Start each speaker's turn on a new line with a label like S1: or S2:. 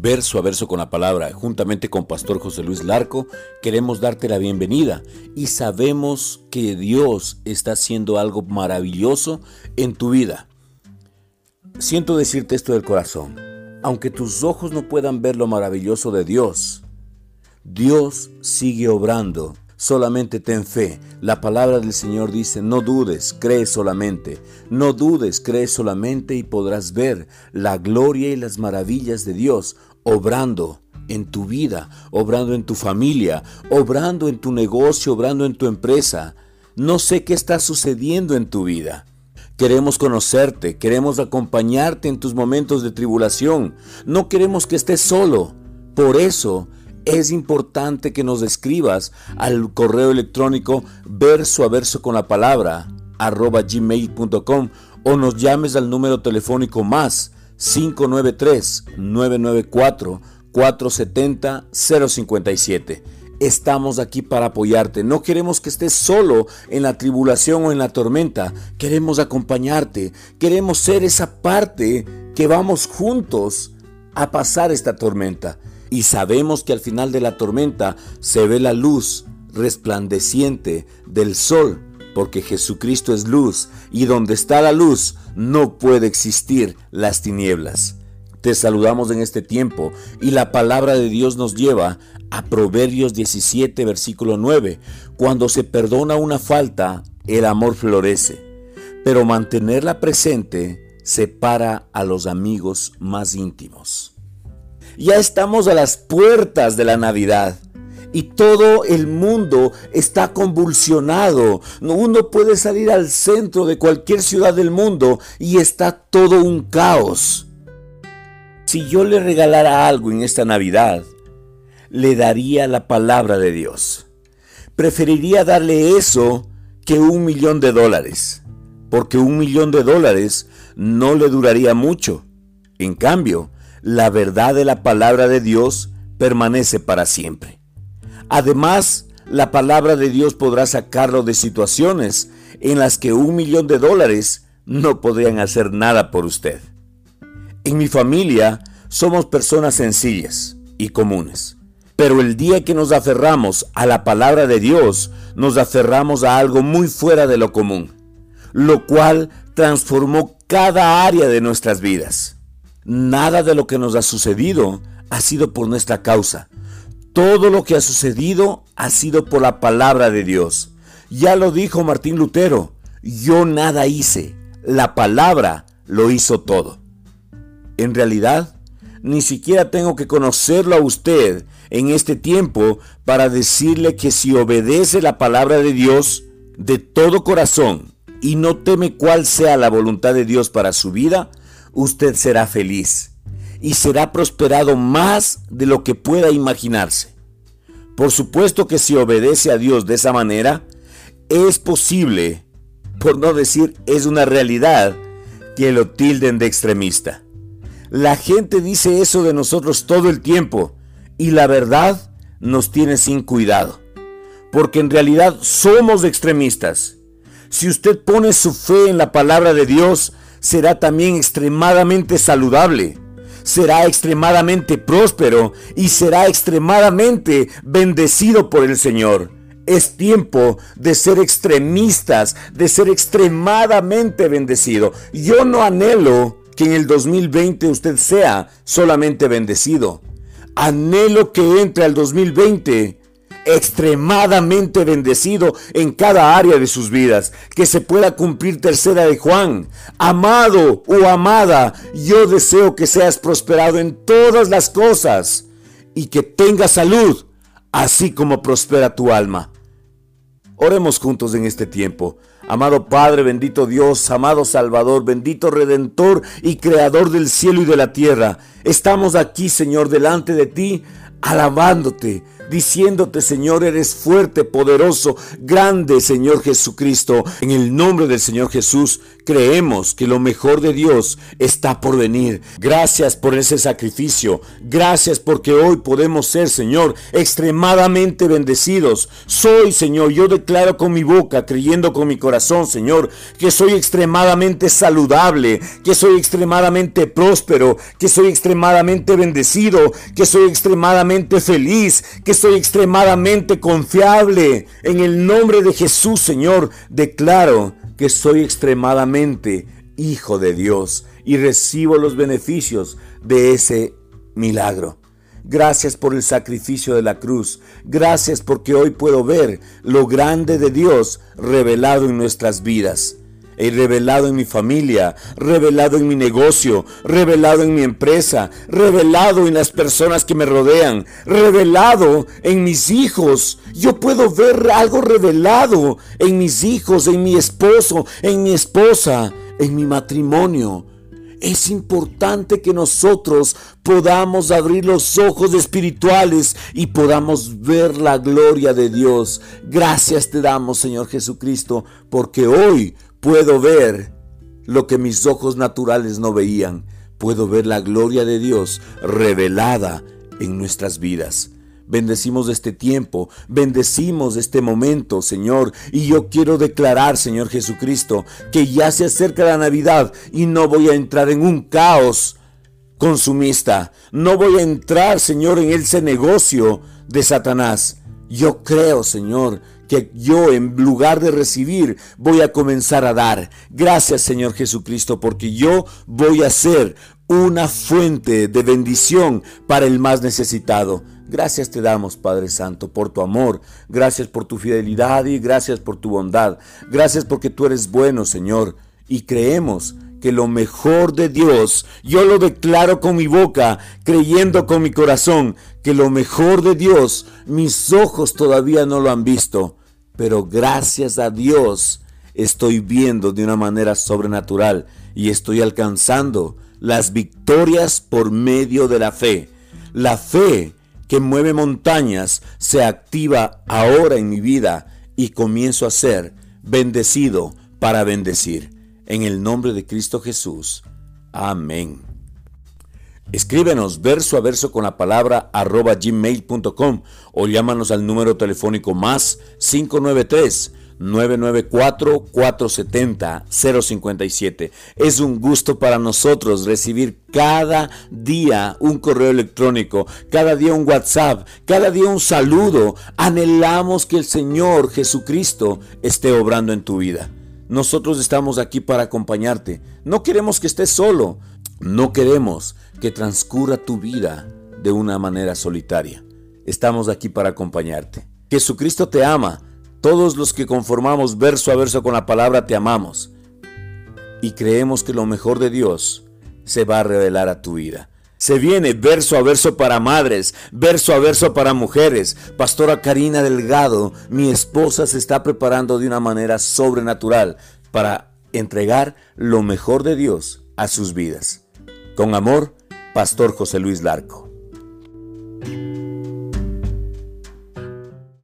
S1: verso a verso con la palabra, juntamente con Pastor José Luis Larco, queremos darte la bienvenida y sabemos que Dios está haciendo algo maravilloso en tu vida. Siento decirte esto del corazón, aunque tus ojos no puedan ver lo maravilloso de Dios, Dios sigue obrando solamente ten fe. La palabra del Señor dice, no dudes, cree solamente. No dudes, cree solamente y podrás ver la gloria y las maravillas de Dios obrando en tu vida, obrando en tu familia, obrando en tu negocio, obrando en tu empresa. No sé qué está sucediendo en tu vida. Queremos conocerte, queremos acompañarte en tus momentos de tribulación. No queremos que estés solo. Por eso es importante que nos escribas al correo electrónico verso a verso con la palabra arroba gmail.com o nos llames al número telefónico más 593-994-470-057. Estamos aquí para apoyarte. No queremos que estés solo en la tribulación o en la tormenta. Queremos acompañarte. Queremos ser esa parte que vamos juntos a pasar esta tormenta y sabemos que al final de la tormenta se ve la luz resplandeciente del sol, porque Jesucristo es luz y donde está la luz no puede existir las tinieblas. Te saludamos en este tiempo y la palabra de Dios nos lleva a Proverbios 17, versículo 9. Cuando se perdona una falta, el amor florece, pero mantenerla presente separa a los amigos más íntimos. Ya estamos a las puertas de la Navidad y todo el mundo está convulsionado. Uno puede salir al centro de cualquier ciudad del mundo y está todo un caos. Si yo le regalara algo en esta Navidad, le daría la palabra de Dios. Preferiría darle eso que un millón de dólares, porque un millón de dólares no le duraría mucho. En cambio, la verdad de la palabra de Dios permanece para siempre. Además, la palabra de Dios podrá sacarlo de situaciones en las que un millón de dólares no podrían hacer nada por usted. En mi familia somos personas sencillas y comunes, pero el día que nos aferramos a la palabra de Dios, nos aferramos a algo muy fuera de lo común, lo cual transformó cada área de nuestras vidas. Nada de lo que nos ha sucedido ha sido por nuestra causa. Todo lo que ha sucedido ha sido por la palabra de Dios. Ya lo dijo Martín Lutero, yo nada hice, la palabra lo hizo todo. En realidad, ni siquiera tengo que conocerlo a usted en este tiempo para decirle que si obedece la palabra de Dios de todo corazón y no teme cuál sea la voluntad de Dios para su vida, usted será feliz y será prosperado más de lo que pueda imaginarse. Por supuesto que si obedece a Dios de esa manera, es posible, por no decir es una realidad, que lo tilden de extremista. La gente dice eso de nosotros todo el tiempo y la verdad nos tiene sin cuidado, porque en realidad somos extremistas. Si usted pone su fe en la palabra de Dios, será también extremadamente saludable, será extremadamente próspero y será extremadamente bendecido por el Señor. Es tiempo de ser extremistas, de ser extremadamente bendecido. Yo no anhelo que en el 2020 usted sea solamente bendecido. Anhelo que entre al 2020 extremadamente bendecido en cada área de sus vidas. Que se pueda cumplir tercera de Juan. Amado o amada, yo deseo que seas prosperado en todas las cosas y que tengas salud, así como prospera tu alma. Oremos juntos en este tiempo. Amado Padre, bendito Dios, amado Salvador, bendito Redentor y Creador del cielo y de la tierra. Estamos aquí, Señor, delante de ti, alabándote, diciéndote, Señor, eres fuerte, poderoso, grande, Señor Jesucristo. En el nombre del Señor Jesús, creemos que lo mejor de Dios está por venir. Gracias por ese sacrificio. Gracias porque hoy podemos ser, Señor, extremadamente bendecidos. Soy, Señor, yo declaro con mi boca, creyendo con mi corazón, Señor, que soy extremadamente saludable, que soy extremadamente próspero, que soy extremadamente bendecido, que soy extremadamente feliz, que soy extremadamente confiable. En el nombre de Jesús, Señor, declaro que soy extremadamente hijo de Dios y recibo los beneficios de ese milagro. Gracias por el sacrificio de la cruz. Gracias porque hoy puedo ver lo grande de Dios revelado en nuestras vidas. He revelado en mi familia, revelado en mi negocio, revelado en mi empresa, revelado en las personas que me rodean, revelado en mis hijos. Yo puedo ver algo revelado en mis hijos, en mi esposo, en mi esposa, en mi matrimonio. Es importante que nosotros podamos abrir los ojos espirituales y podamos ver la gloria de Dios. Gracias te damos, Señor Jesucristo, porque hoy Puedo ver lo que mis ojos naturales no veían. Puedo ver la gloria de Dios revelada en nuestras vidas. Bendecimos este tiempo, bendecimos este momento, Señor. Y yo quiero declarar, Señor Jesucristo, que ya se acerca la Navidad y no voy a entrar en un caos consumista. No voy a entrar, Señor, en ese negocio de Satanás. Yo creo, Señor, que yo en lugar de recibir voy a comenzar a dar. Gracias Señor Jesucristo porque yo voy a ser una fuente de bendición para el más necesitado. Gracias te damos, Padre Santo, por tu amor. Gracias por tu fidelidad y gracias por tu bondad. Gracias porque tú eres bueno, Señor. Y creemos que lo mejor de Dios, yo lo declaro con mi boca, creyendo con mi corazón, que lo mejor de Dios, mis ojos todavía no lo han visto, pero gracias a Dios estoy viendo de una manera sobrenatural y estoy alcanzando las victorias por medio de la fe. La fe que mueve montañas se activa ahora en mi vida y comienzo a ser bendecido para bendecir. En el nombre de Cristo Jesús. Amén. Escríbenos verso a verso con la palabra arroba gmail.com o llámanos al número telefónico más 593 994-470-057. Es un gusto para nosotros recibir cada día un correo electrónico, cada día un WhatsApp, cada día un saludo. Anhelamos que el Señor Jesucristo esté obrando en tu vida. Nosotros estamos aquí para acompañarte. No queremos que estés solo. No queremos que transcurra tu vida de una manera solitaria. Estamos aquí para acompañarte. Jesucristo te ama. Todos los que conformamos verso a verso con la palabra te amamos. Y creemos que lo mejor de Dios se va a revelar a tu vida. Se viene verso a verso para madres, verso a verso para mujeres. Pastora Karina Delgado, mi esposa se está preparando de una manera sobrenatural para entregar lo mejor de Dios a sus vidas. Con amor, Pastor José Luis Larco.